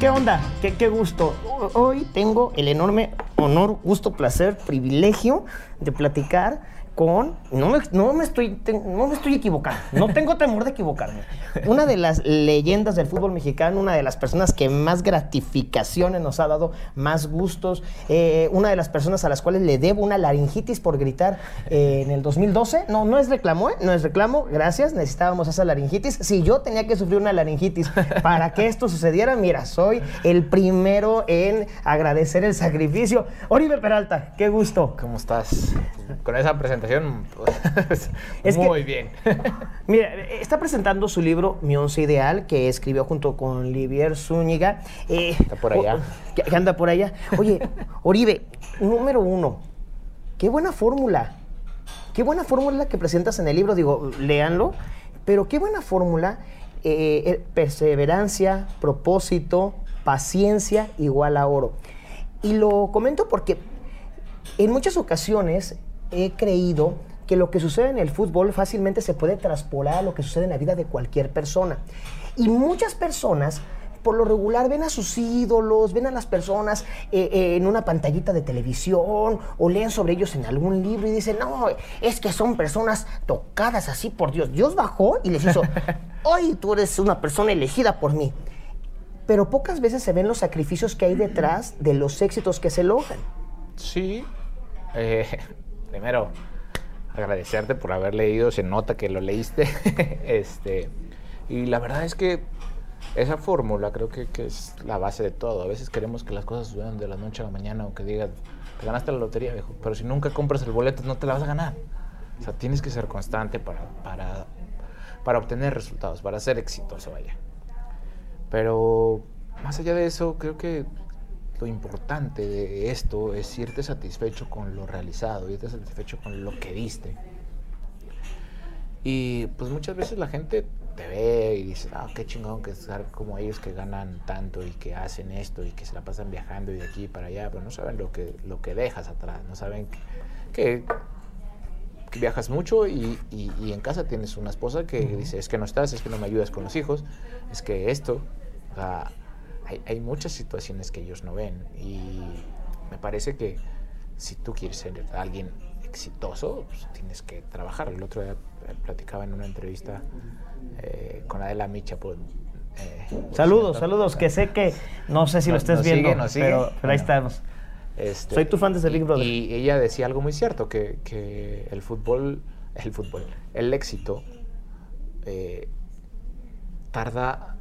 ¿Qué onda? ¿Qué, gusto? Hoy tengo el enorme honor, gusto, placer, privilegio de platicar con, no me, estoy, no me estoy equivocando, no tengo temor de equivocarme. Una de las leyendas del fútbol mexicano, una de las personas que más gratificaciones nos ha dado, más gustos, eh, una de las personas a las cuales le debo una laringitis por gritar eh, en el 2012. No, no es reclamo, ¿eh? no es reclamo, gracias, necesitábamos esa laringitis. Si yo tenía que sufrir una laringitis para que esto sucediera, mira, soy el primero en agradecer el sacrificio. Oribe Peralta, qué gusto. ¿Cómo estás? Con esa presentación, pues, Es que- muy bien. Mira, está presentando su libro Mi Once Ideal, que escribió junto con Livier Zúñiga. Eh, Está por allá. o- que- anda por allá. Oye, Oribe, número uno, qué buena fórmula. Qué buena fórmula la que presentas en el libro. Digo, léanlo. Pero qué buena fórmula. eh, eh, perseverancia, propósito, paciencia igual a oro. Y lo comento porque en muchas ocasiones he creído que lo que sucede en el fútbol fácilmente se puede traspolar a lo que sucede en la vida de cualquier persona. Y muchas personas, por lo regular, ven a sus ídolos, ven a las personas eh, eh, en una pantallita de televisión o leen sobre ellos en algún libro y dicen, no, es que son personas tocadas así por Dios. Dios bajó y les hizo, hoy tú eres una persona elegida por mí. Pero pocas veces se ven los sacrificios que hay detrás de los éxitos que se logran. Sí. eh, primero, agradecerte por haber leído. Se nota que lo leíste. este, y la verdad es que esa fórmula creo que, es la base de todo. A veces queremos que las cosas sucedan de la noche a la mañana o que digas, te ganaste la lotería, viejo. Pero si nunca compras el boleto, no te la vas a ganar. O sea, tienes que ser constante para, para, para obtener resultados, para ser exitoso, vaya. Pero más allá de eso, creo que lo importante de esto es irte satisfecho con lo realizado, irte satisfecho con lo que diste. Y pues muchas veces la gente te ve y dice, ah, qué chingón que estar como ellos que ganan tanto y que hacen esto y que se la pasan viajando y de aquí para allá, pero no saben lo que, lo que dejas atrás, no saben que, que viajas mucho y, y- y en casa tienes una esposa que dice, es que no estás, es que no me ayudas con los hijos, es que esto, o sea, hay, hay muchas situaciones que ellos no ven y me parece que si tú quieres ser alguien exitoso, pues tienes que trabajar. El otro día eh, platicaba en una entrevista eh, con Adela Micha. Por, eh, Saludos, saludos, que sé que no sé si lo estés viendo, sigue, nos sigue. pero, pero ahí estamos. Este, Soy tu fan desde Big Brother. Y ella decía algo muy cierto, que, que el fútbol, el fútbol, el éxito eh, tarda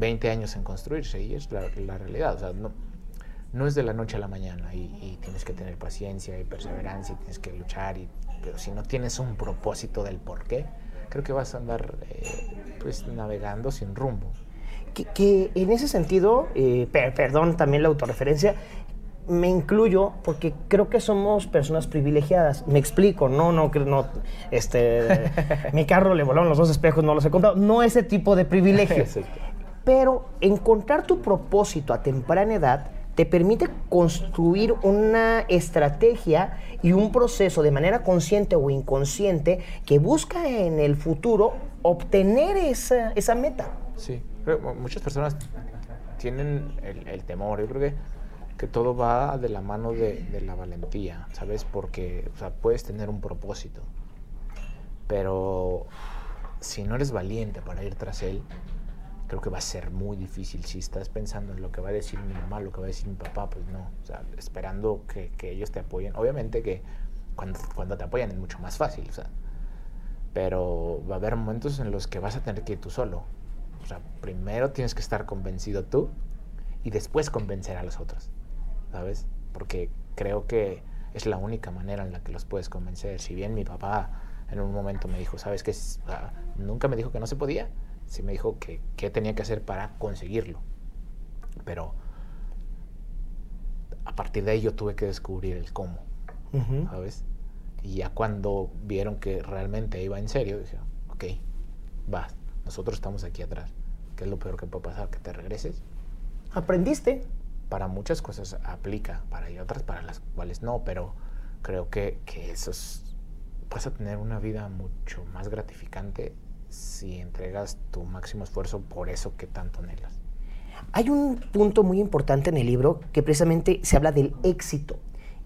20 años en construirse y es la, la realidad. O sea, no, no es de la noche a la mañana y, y tienes que tener paciencia y perseverancia y tienes que luchar. Y, pero si no tienes un propósito del por qué, creo que vas a andar eh, pues navegando sin rumbo. Que, que en ese sentido, eh, per- perdón también la autorreferencia, me incluyo porque creo que somos personas privilegiadas. Me explico, no, no, no, este, mi carro le volaron los dos espejos, no los he contado. No ese tipo de privilegio. Pero encontrar tu propósito a temprana edad te permite construir una estrategia y un proceso de manera consciente o inconsciente que busca en el futuro obtener esa, esa meta. Sí, creo muchas personas tienen el, el temor. Yo creo que, que todo va de la mano de, de la valentía, ¿sabes? Porque o sea, puedes tener un propósito, pero si no eres valiente para ir tras él, creo que va a ser muy difícil. Si estás pensando en lo que va a decir mi mamá, lo que va a decir mi papá, pues no. O sea, esperando que, que ellos te apoyen. Obviamente que cuando, cuando te apoyan es mucho más fácil, o sea, pero va a haber momentos en los que vas a tener que ir tú solo. O sea, primero tienes que estar convencido tú y después convencer a los otros, ¿sabes? Porque creo que es la única manera en la que los puedes convencer. Si bien mi papá en un momento me dijo, ¿sabes qué? O sea, nunca me dijo que no se podía, sí me dijo que qué tenía que hacer para conseguirlo. Pero a partir de ahí yo tuve que descubrir el cómo, Ujú. ¿sabes? Y ya cuando vieron que realmente iba en serio, dije, ok, va, nosotros estamos aquí atrás. ¿Qué es lo peor que puede pasar? Que te regreses. Aprendiste. Para muchas cosas aplica, para y otras para las cuales no, pero creo que, que eso es, vas a tener una vida mucho más gratificante si entregas tu máximo esfuerzo por eso que tanto anhelas. Hay un punto muy importante en el libro que precisamente se habla del éxito.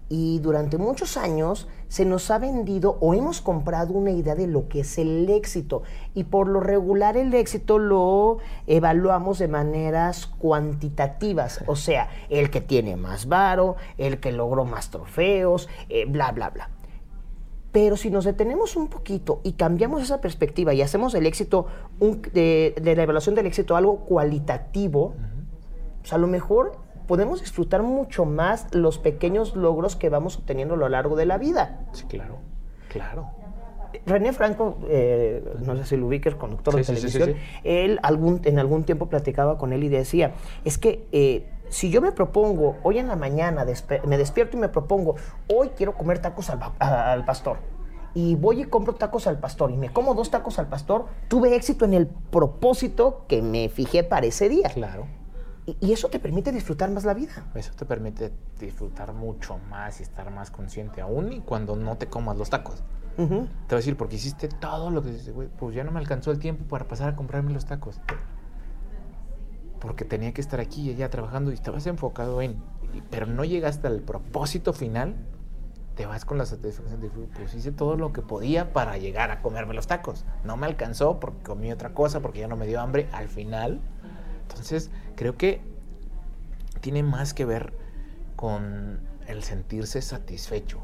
Y durante muchos años se nos ha vendido o hemos comprado una idea de lo que es el éxito. Y por lo regular el éxito lo evaluamos de maneras cuantitativas. O sea, el que tiene más varo, el que logró más trofeos, eh, bla, bla, bla. Pero si nos detenemos un poquito y cambiamos esa perspectiva y hacemos el éxito, de, la evaluación del éxito algo cualitativo, pues a lo mejor podemos disfrutar mucho más los pequeños logros que vamos obteniendo a lo largo de la vida. Sí, claro, claro. René Franco, eh, no sé si lo ubiques, conductor de televisión, él algún, en algún tiempo platicaba con él y decía, es que eh, si yo me propongo, hoy en la mañana me despierto y me propongo, hoy quiero comer tacos al, al, pastor, y voy y compro tacos al pastor y me como dos tacos al pastor, tuve éxito en el propósito que me fijé para ese día. Claro. Y, eso te permite disfrutar más la vida. Eso te permite disfrutar mucho más y estar más consciente, aún y cuando no te comas los tacos. Te voy a decir, porque hiciste todo lo que dices, güey, pues ya no me alcanzó el tiempo para pasar a comprarme los tacos. Porque tenía que estar aquí y allá trabajando y estabas enfocado en. Pero no llegaste al propósito final, te vas con la satisfacción de, pues hice todo lo que podía para llegar a comerme los tacos. No me alcanzó porque comí otra cosa, porque ya no me dio hambre. Al final, entonces, creo que tiene más que ver con el sentirse satisfecho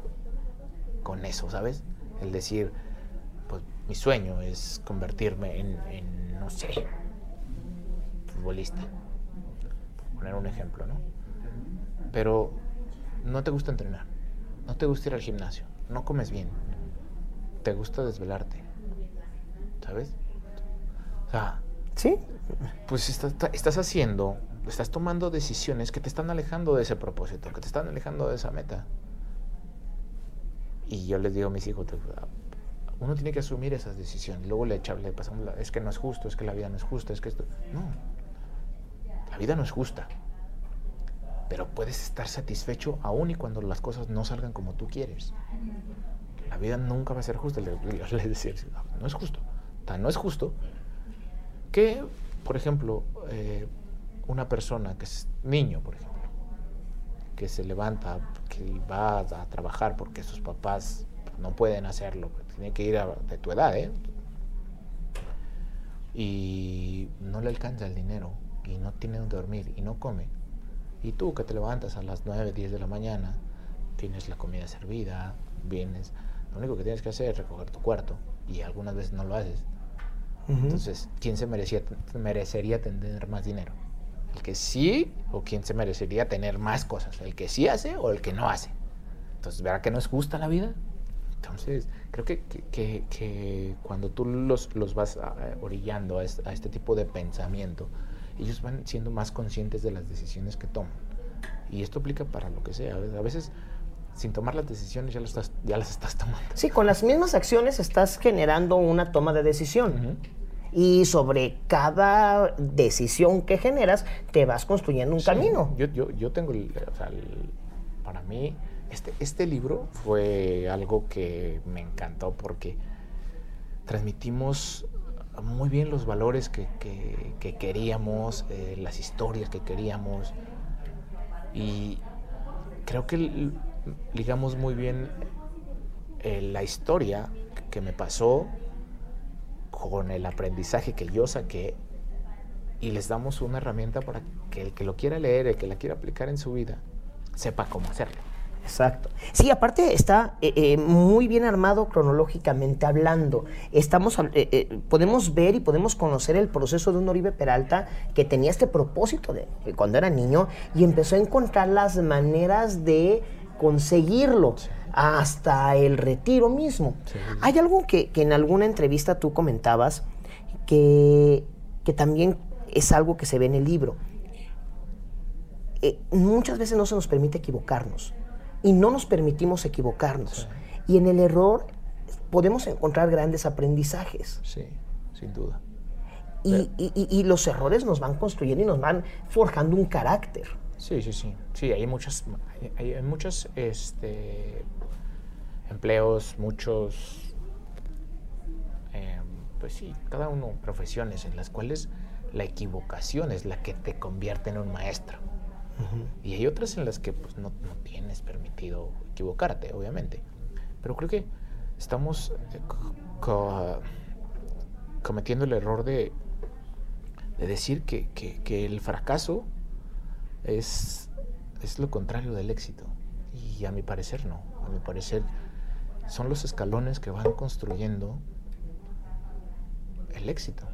con eso, ¿sabes? El decir, pues mi sueño es convertirme en, no sé, futbolista. Por poner un ejemplo, ¿no? Pero no te gusta entrenar, no te gusta ir al gimnasio, no comes bien, te gusta desvelarte, ¿sabes? O sea, ¿Sí? Pues estás haciendo, estás tomando decisiones que te están alejando de ese propósito, que te están alejando de esa meta. Y yo les digo a mis hijos, uno tiene que asumir esas decisiones. Luego le echarle, pasamos, es que no es justo, es que la vida no es justa, es que esto... No, la vida no es justa. Pero puedes estar satisfecho aún y cuando las cosas no salgan como tú quieres. La vida nunca va a ser justa. Le, decía, no es justo. Tan no es justo que, por ejemplo, eh, una persona que es niño, por ejemplo, que se levanta, que va a trabajar porque sus papás no pueden hacerlo, tiene que ir a, de tu edad, ¿eh? Y no le alcanza el dinero y no tiene donde dormir y no come. Y tú que te levantas a las 9, 10 de la mañana, tienes la comida servida, vienes, lo único que tienes que hacer es recoger tu cuarto y algunas veces no lo haces entonces, ¿quién se merecía, merecería tener más dinero? ¿El que sí o quién se merecería tener más cosas? ¿El que sí hace o el que no hace? Entonces, ¿verdad que no es justa la vida? Entonces, creo que, que, que, cuando tú los, los vas orillando a este, a este, tipo de pensamiento, ellos van siendo más conscientes de las decisiones que toman. Y esto aplica para lo que sea. A veces sin tomar las decisiones ya, lo estás, ya las estás tomando. Sí, con las mismas acciones estás generando una toma de decisión. Y sobre cada decisión que generas, te vas construyendo un camino. Yo, yo, yo tengo, o sea, para mí, este, este libro fue algo que me encantó porque transmitimos muy bien los valores que, que, queríamos, eh, las historias que queríamos. Y creo que ligamos muy bien eh, la historia que me pasó con el aprendizaje que yo saqué y les damos una herramienta para que el que lo quiera leer, el que la quiera aplicar en su vida, sepa cómo hacerlo. Exacto. Sí, aparte está eh, eh, muy bien armado cronológicamente hablando. Estamos, podemos ver y podemos conocer el proceso de un Oribe Peralta que tenía este propósito de cuando era niño y empezó a encontrar las maneras de conseguirlo hasta el retiro mismo. Hay algo que, en alguna entrevista tú comentabas que, también es algo que se ve en el libro. Eh, muchas veces no se nos permite equivocarnos y no nos permitimos equivocarnos. Y en el error podemos encontrar grandes aprendizajes. Sí, sin duda. y, los errores nos van construyendo y nos van forjando un carácter. Sí, sí, sí. Sí, hay muchos, hay, muchos este, empleos, muchos, em, pues sí, cada uno profesiones en las cuales la equivocación es la que te convierte en un maestro. Y hay otras en las que pues, no, no, tienes permitido equivocarte, obviamente. Pero creo que estamos eh, cometiendo el error de, de decir que, que, que, el fracaso es, es lo contrario del éxito. Y a mi parecer no. A mi parecer son los escalones que van construyendo el éxito.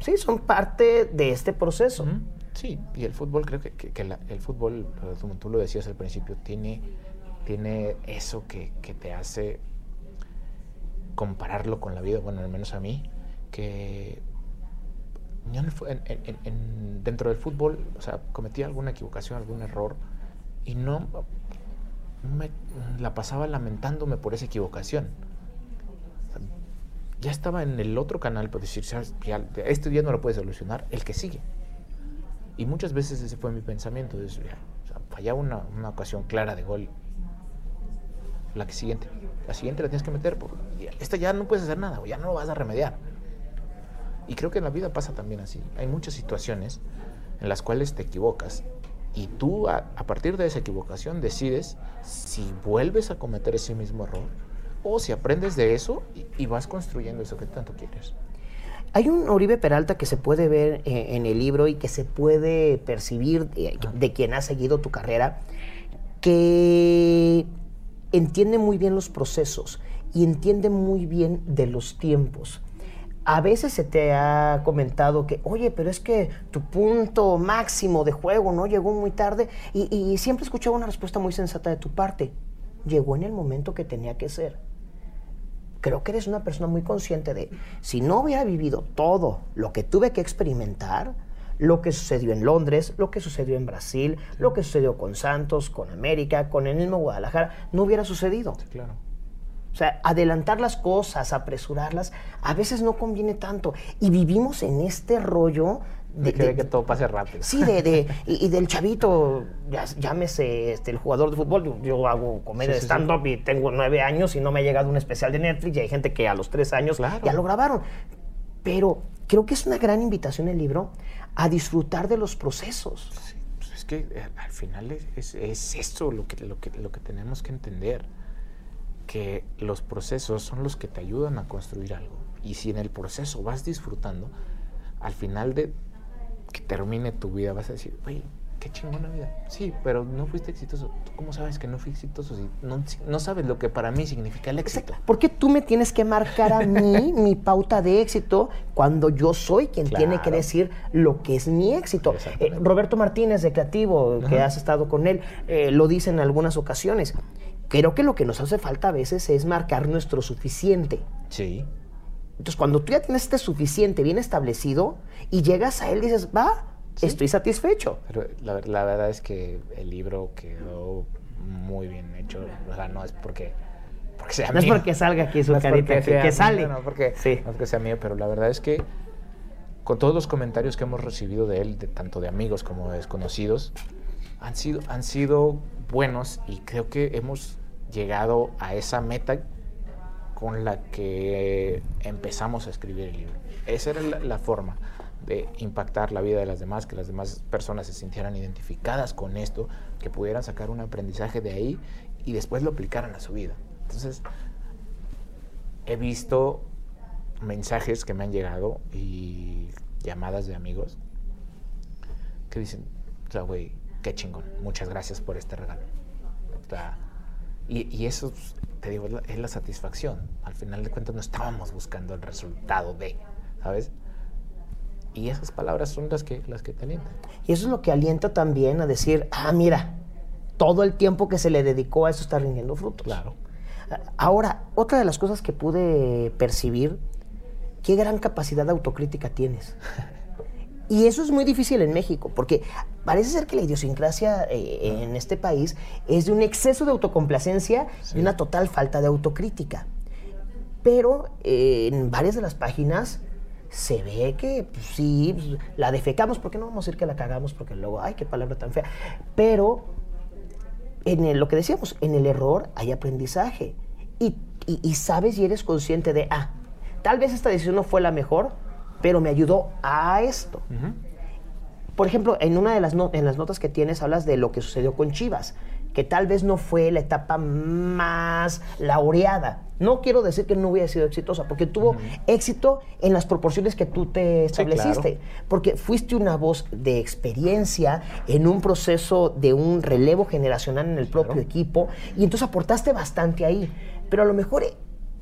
Sí, son parte de este proceso. Sí, y el fútbol, creo que, que, el fútbol, tú lo decías al principio, tiene, tiene eso que, que, te hace compararlo con la vida, bueno, al menos a mí, que yo en, dentro del fútbol, o sea, cometí alguna equivocación, algún error, y no me, la pasaba lamentándome por esa equivocación. ya estaba en el otro canal por decir, este día no lo puedes solucionar, el que sigue. Y muchas veces ese fue mi pensamiento. De, o sea, fallaba una, una, ocasión clara de gol. La que siguiente. La siguiente la tienes que meter. esta ya no puedes hacer nada, ya no lo vas a remediar. Y creo que en la vida pasa también así. Hay muchas situaciones en las cuales te equivocas y tú a, a, partir de esa equivocación decides si vuelves a cometer ese mismo error o si aprendes de eso y, y vas construyendo eso que tanto quieres. Hay un Oribe Peralta que se puede ver eh, en el libro y que se puede percibir de, quien ha seguido tu carrera, que entiende muy bien los procesos y entiende muy bien de los tiempos. A veces se te ha comentado que, oye, pero es que tu punto máximo de juego no llegó muy tarde y, y siempre escuchaba una respuesta muy sensata de tu parte. Llegó en el momento que tenía que ser creo que eres una persona muy consciente de, si no hubiera vivido todo lo que tuve que experimentar, lo que sucedió en Londres, lo que sucedió en Brasil, lo que sucedió con Santos, con América, con el mismo Guadalajara, no hubiera sucedido. claro. O sea, adelantar las cosas, apresurarlas, a veces no conviene tanto. Y vivimos en este rollo de, que, todo pase rápido. Sí, de, y, del chavito, llámese este, el jugador de fútbol, yo, hago comedia de stand-up y tengo nueve años y no me ha llegado un especial de Netflix y hay gente que a los tres años ya lo grabaron. Pero creo que es una gran invitación el libro a disfrutar de los procesos. Pues es que eh, al final es, es, eso lo que, lo, que, lo que tenemos que entender, que los procesos son los que te ayudan a construir algo. Y si en el proceso vas disfrutando, al final de, que termine tu vida, vas a decir, oye, qué chingona vida. Sí, pero no fuiste exitoso. ¿Tú cómo sabes que no fui exitoso si no, no sabes lo que para mí significa el éxito? ¿Por qué tú me tienes que marcar a mí mi pauta de éxito cuando yo soy quien tiene que decir lo que es mi éxito? Eh, Roberto Martínez de Creativo, que has estado con él, eh, lo dice en algunas ocasiones. Creo que lo que nos hace falta a veces es marcar nuestro suficiente. Sí. Entonces, cuando tú ya tienes este suficiente bien establecido y llegas a él, dices, va, estoy satisfecho. Pero la, la, verdad es que el libro quedó muy bien hecho. O sea, no es porque, porque sea no mío. No es porque salga aquí su carita, que, que, sale. No, porque, sí. no es que sea mío, pero la verdad es que con todos los comentarios que hemos recibido de él, de, tanto de amigos como de desconocidos, han sido, han sido buenos y creo que hemos llegado a esa meta con la que empezamos a escribir el libro. Esa era la, forma de impactar la vida de las demás, que las demás personas se sintieran identificadas con esto, que pudieran sacar un aprendizaje de ahí y después lo aplicaran a su vida. Entonces, he visto mensajes que me han llegado y llamadas de amigos que dicen, o sea, güey, qué chingón, muchas gracias por este regalo. O sea, y, y, eso te digo, es la, satisfacción. Al final de cuentas no estábamos buscando el resultado de, ¿sabes? Y esas palabras son las que, las que te alientan. Y eso es lo que alienta también a decir, ah, mira, todo el tiempo que se le dedicó a eso está rindiendo frutos. Claro. Ahora, otra de las cosas que pude percibir, qué gran capacidad de autocrítica tienes. Y eso es muy difícil en México, porque parece ser que la idiosincrasia eh, en este país es de un exceso de autocomplacencia y una total falta de autocrítica. Pero eh, en varias de las páginas se ve que pues, sí, pues, la defecamos, porque no vamos a decir que la cagamos, porque luego, ay, qué palabra tan fea. Pero en lo que decíamos, en el error hay aprendizaje. Y, y sabes y eres consciente de, ah, tal vez esta decisión no fue la mejor, pero me ayudó a esto. Por ejemplo, en una de las, no- en las notas que tienes hablas de lo que sucedió con Chivas, que tal vez no fue la etapa más laureada. No quiero decir que no hubiera sido exitosa, porque tuvo éxito en las proporciones que tú te estableciste. Porque fuiste una voz de experiencia en un proceso de un relevo generacional en el propio equipo, y entonces aportaste bastante ahí. Pero a lo mejor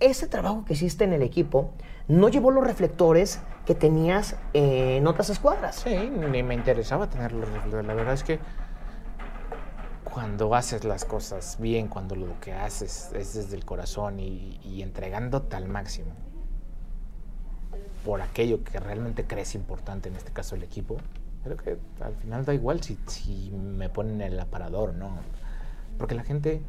ese trabajo que hiciste en el equipo no llevó los reflectores que tenías eh, en otras escuadras. Sí, ni me interesaba tenerlo. La verdad es que cuando haces las cosas bien, cuando lo que haces es desde el corazón y, y entregándote al máximo por aquello que realmente crees importante, en este caso el equipo, creo que al final da igual si, si me ponen el aparador, ¿no? Porque la gente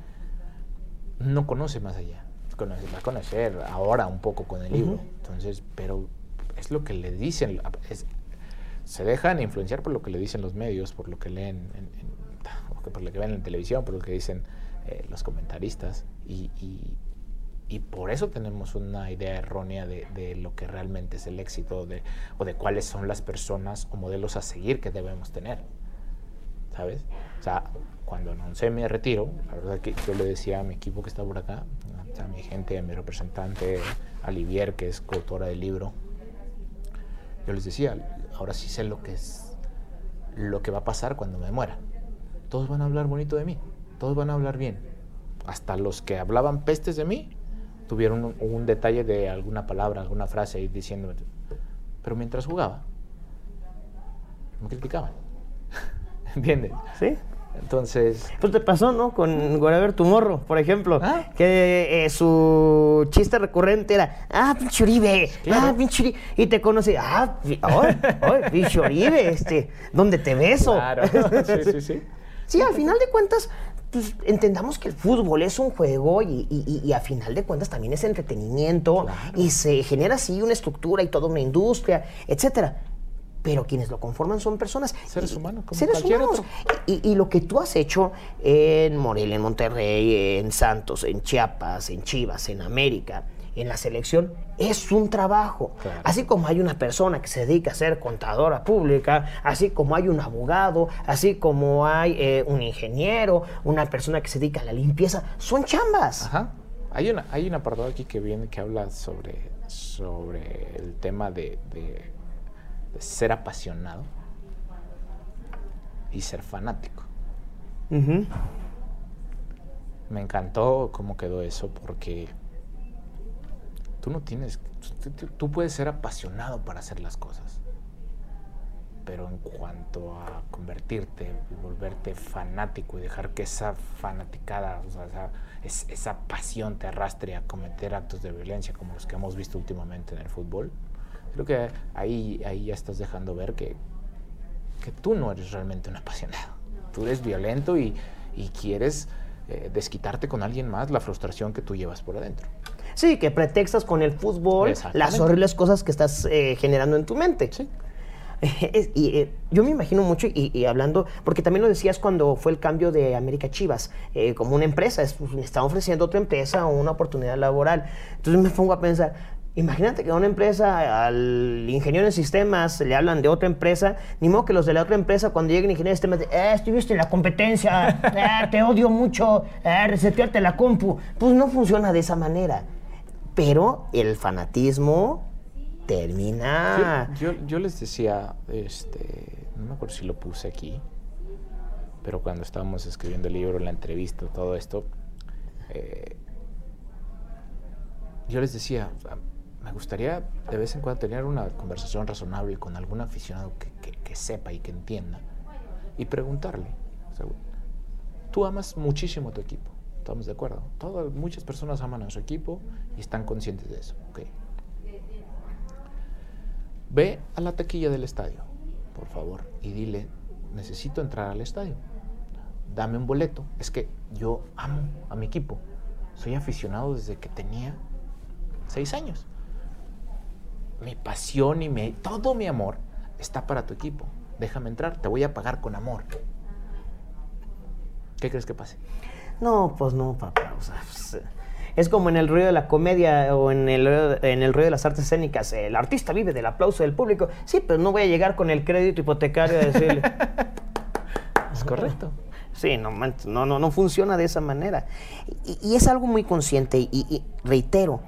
no conoce más allá. Conoce- va a conocer ahora un poco con el libro. Entonces, pero es lo que le dicen. se dejan influenciar por lo que le dicen los medios, por lo que leen, en- por lo que ven en televisión, por lo que dicen eh, los comentaristas. Y, por eso tenemos una idea errónea de, lo que realmente es el éxito o de cuáles son las personas o modelos a seguir que debemos tener. ¿Sabes? O sea, cuando anuncié mi retiro, la verdad que yo le decía a mi equipo que está por acá, a mi gente, a mi representante, a Livier, que es coautora del libro, yo les decía, ahora sí sé lo que es, lo que va a pasar cuando me muera. Todos van a hablar bonito de mí, todos van a hablar bien. Hasta los que hablaban pestes de mí tuvieron un, detalle de alguna palabra, alguna frase ahí diciendo, pero mientras jugaba, me criticaban. ¿Entiendes? ¿Sí? Entonces, Pues te pasó, ¿no? Con Whatever Tomorrow, por ejemplo. Ah. Que eh, su chiste recurrente era, ah, pinche Uribe, Claro. ah, pinche Uribe. Y te conoce, ah, ay, ay, pinche Uribe, este, ¿dónde te beso? claro, sí, sí, sí. Sí, al final de cuentas, pues, entendamos que el fútbol es un juego y, y- y- y a final de cuentas también es entretenimiento Claro. y se genera así una estructura y toda una industria, etcétera. Pero quienes lo conforman son personas. Seres y- humanos, como seres humanos. Y, y lo que tú has hecho en Morelia, en Monterrey, en Santos, en Chiapas, en Chivas, en América, en la selección, es un trabajo. Claro. Así como hay una persona que se dedica a ser contadora pública, así como hay un abogado, así como hay eh, un ingeniero, una persona que se dedica a la limpieza, son chambas. Ajá. Hay, una, hay un apartado aquí que viene que habla sobre, sobre el tema de, de- de ser apasionado y ser fanático. Me encantó cómo quedó eso porque tú no tienes, tú, puedes ser apasionado para hacer las cosas, pero en cuanto a convertirte y volverte fanático y dejar que esa fanaticada, o sea, esa, es- esa pasión te arrastre a cometer actos de violencia como los que hemos visto últimamente en el fútbol, creo que ahí, ahí ya estás dejando ver que, que tú no eres realmente un apasionado. Tú eres violento y, y quieres eh, desquitarte con alguien más la frustración que tú llevas por adentro. Sí, que pretextas con el fútbol las horribles cosas que estás eh, generando en tu mente. Sí. Es- y eh, yo me imagino mucho, y, y hablando, porque también lo decías cuando fue el cambio de América Chivas, eh, como una empresa, es- pues, me está ofreciendo otra empresa una oportunidad laboral. Entonces me pongo a pensar, imagínate que a una empresa, al ingeniero en sistemas, le hablan de otra empresa, ni modo que los de la otra empresa cuando lleguen ingenieros en sistemas, eh, estuviste en la competencia, eh, te odio mucho, eh, resetearte la compu. Pues no funciona de esa manera. Pero el fanatismo termina... Yo, yo- yo les decía, este, no me acuerdo si lo puse aquí, pero cuando estábamos escribiendo el libro, la entrevista, todo esto, eh, yo les decía, me gustaría de vez en cuando tener una conversación razonable con algún aficionado que, que- que sepa y que entienda y preguntarle, o sea, tú amas muchísimo a tu equipo, estamos de acuerdo, Todas, muchas personas aman a su equipo y están conscientes de eso, ¿ok? Ve a la taquilla del estadio, por favor, y dile, necesito entrar al estadio. Dame un boleto. Es que yo amo a mi equipo. Soy aficionado desde que tenía seis años. Mi pasión y mi, todo mi amor está para tu equipo. Déjame entrar, te voy a pagar con amor. ¿Qué crees que pase? No, pues no, papá. O sea, pues, Es como en el ruido de la comedia o en el, en el ruido de las artes escénicas. El artista vive del aplauso del público. Sí, pero no voy a llegar con el crédito hipotecario a decirle. es correcto. Sí, no, no, no, no funciona de esa manera. Y, es algo muy consciente. Y, reitero,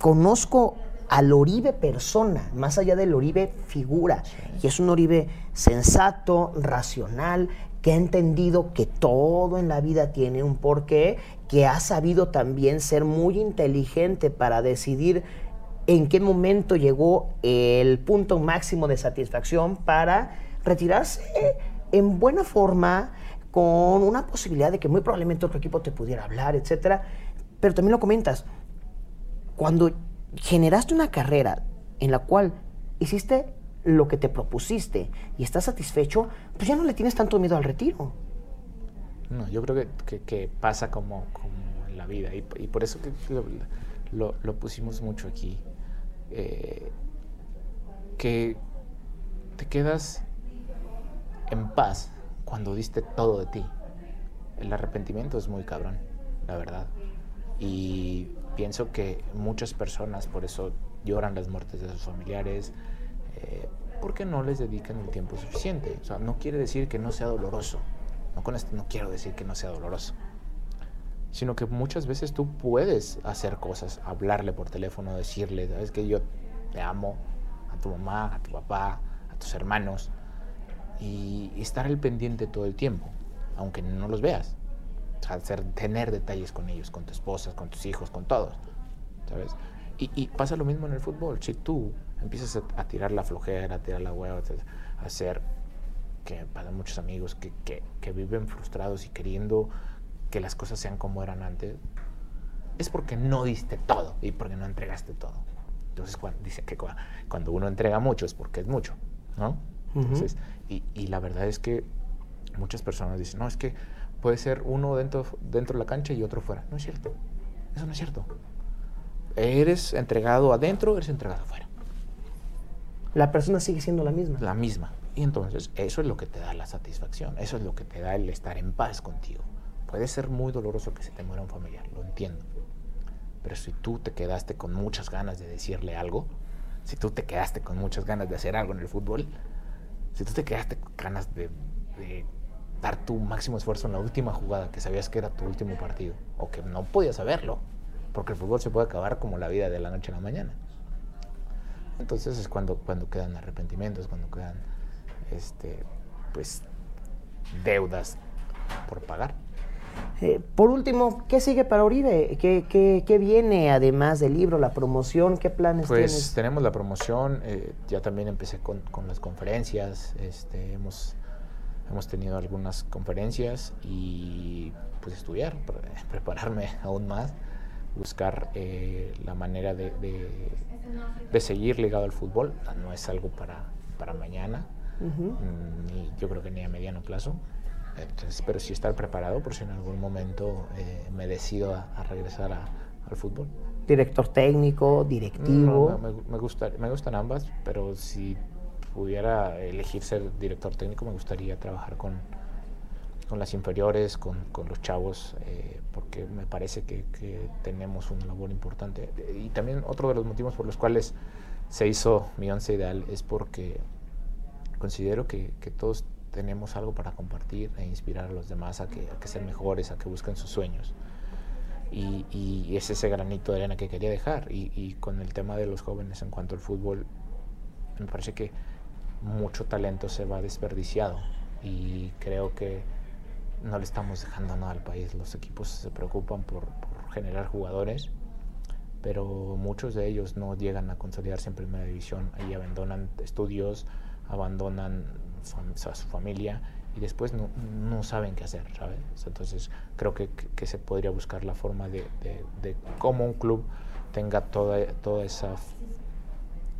conozco al Oribe persona, más allá del Oribe figura. Y es un Oribe sensato, racional, que ha entendido que todo en la vida tiene un porqué, que ha sabido también ser muy inteligente para decidir en qué momento llegó el punto máximo de satisfacción para retirarse en buena forma, con una posibilidad de que muy probablemente otro equipo te pudiera hablar, etcétera. Pero también lo comentas, cuando generaste una carrera en la cual hiciste lo que te propusiste y estás satisfecho, pues ya no le tienes tanto miedo al retiro. No, yo creo que, pasa como, en la vida y, por eso que lo, pusimos mucho aquí. Eh, que te quedas en paz cuando diste todo de ti. El arrepentimiento es muy cabrón, la verdad. Y pienso que muchas personas por eso lloran las muertes de sus familiares, eh, porque no les dedican el tiempo suficiente. O sea, no quiere decir que no sea doloroso. No con esto no quiero decir que no sea doloroso. Sino que muchas veces tú puedes hacer cosas, hablarle por teléfono, decirle, sabes que yo te amo, a tu mamá, a tu papá, a tus hermanos, y estar al pendiente todo el tiempo, aunque no los veas. Hacer, tener detalles con ellos, con tu esposa, con tus hijos, con todos, ¿sabes? Y, pasa lo mismo en el fútbol. Si tú empiezas a, tirar la flojera, a tirar la hueva, a hacer que para muchos amigos que, que, viven frustrados y queriendo que las cosas sean como eran antes, es porque no diste todo y porque no entregaste todo. Entonces, cuando, dice que cuando uno entrega mucho es porque es mucho, ¿no? Entonces, y, la verdad es que muchas personas dicen, no, es que puede ser uno dentro, dentro de la cancha y otro fuera. No es cierto. Eso no es cierto. Eres entregado adentro, eres entregado afuera. La persona sigue siendo la misma. La misma. Y entonces eso es lo que te da la satisfacción, eso es lo que te da el estar en paz contigo. Puede ser muy doloroso que se te muera un familiar, lo entiendo. Pero si tú te quedaste con muchas ganas de decirle algo, si tú te quedaste con muchas ganas de hacer algo en el fútbol, si tú te quedaste con ganas de, dar tu máximo esfuerzo en la última jugada que sabías que era tu último partido, o que no podías saberlo, porque el fútbol se puede acabar como la vida de la noche a la mañana. Entonces es cuando, cuando quedan arrepentimientos, cuando quedan este, pues, deudas por pagar. Eh, por último, ¿qué sigue para Oribe? ¿Qué, qué, viene además del libro, la promoción? ¿Qué planes pues, tienes? tenemos la promoción, eh, ya también empecé con, con las conferencias, este, hemos, hemos tenido algunas conferencias y pues estudiar, prepararme aún más, buscar eh, la manera de, de, seguir ligado al fútbol. No es algo para, para mañana, ni, yo creo que ni a mediano plazo entonces, pero sí estar preparado por si en algún momento eh, me decido a, regresar al fútbol. Director técnico, directivo. me, me, gusta, me gustan ambas, pero si pudiera elegir ser director técnico, me gustaría trabajar con, con las inferiores, con, con los chavos, eh, porque me parece que, que, tenemos una labor importante. Y también otro de los motivos por los cuales se hizo mi once ideal es porque considero que, que todos tenemos algo para compartir e inspirar a los demás a que, a sean mejores, a que busquen sus sueños. Y, y, es ese granito de arena que quería dejar. Y, y, con el tema de los jóvenes en cuanto al fútbol, me parece que mucho talento se va desperdiciado y creo que no le estamos dejando nada al país. Los equipos se preocupan por, por generar jugadores, pero muchos de ellos no llegan a consolidarse en primera división y abandonan estudios, abandonan a su familia y después no, no, saben qué hacer, ¿sabes? Entonces creo que, que se podría buscar la forma de, de, cómo un club tenga toda, toda esa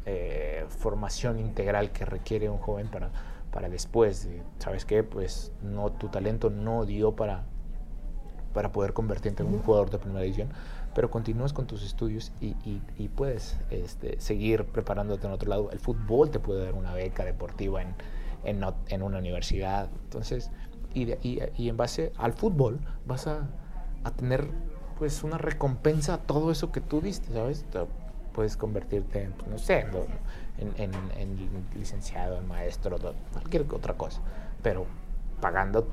eh, formación integral que requiere un joven para, para después, ¿sabes qué? Pues no, tu talento no dio para, para poder convertirte en un jugador de primera división, pero continúas con tus estudios y, y, y puedes este, seguir preparándote en otro lado. El fútbol te puede dar una beca deportiva en, en, en una universidad. Entonces, y, y, y, en base al fútbol vas a, a, tener pues una recompensa a todo eso que tú diste, ¿sabes? Puedes convertirte en, pues, no sé, en, en- en licenciado, en maestro, cualquier otra cosa, pero pagando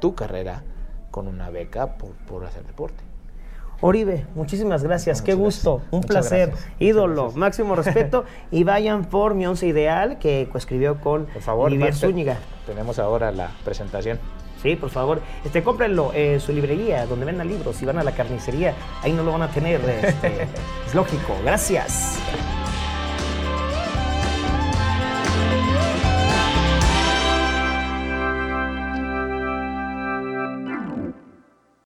tu carrera con una beca por, por hacer deporte. Oribe, muchísimas gracias, qué gusto, gracias. un Muchas placer, gracias. Ídolo, máximo respeto y vayan por mi once ideal que coescribió con Por favor, Zúñiga. tenemos ahora la presentación. Sí, por favor, este, cómprenlo en su librería, donde vendan libros, si van a la carnicería, ahí no lo van a tener, este, es lógico, gracias.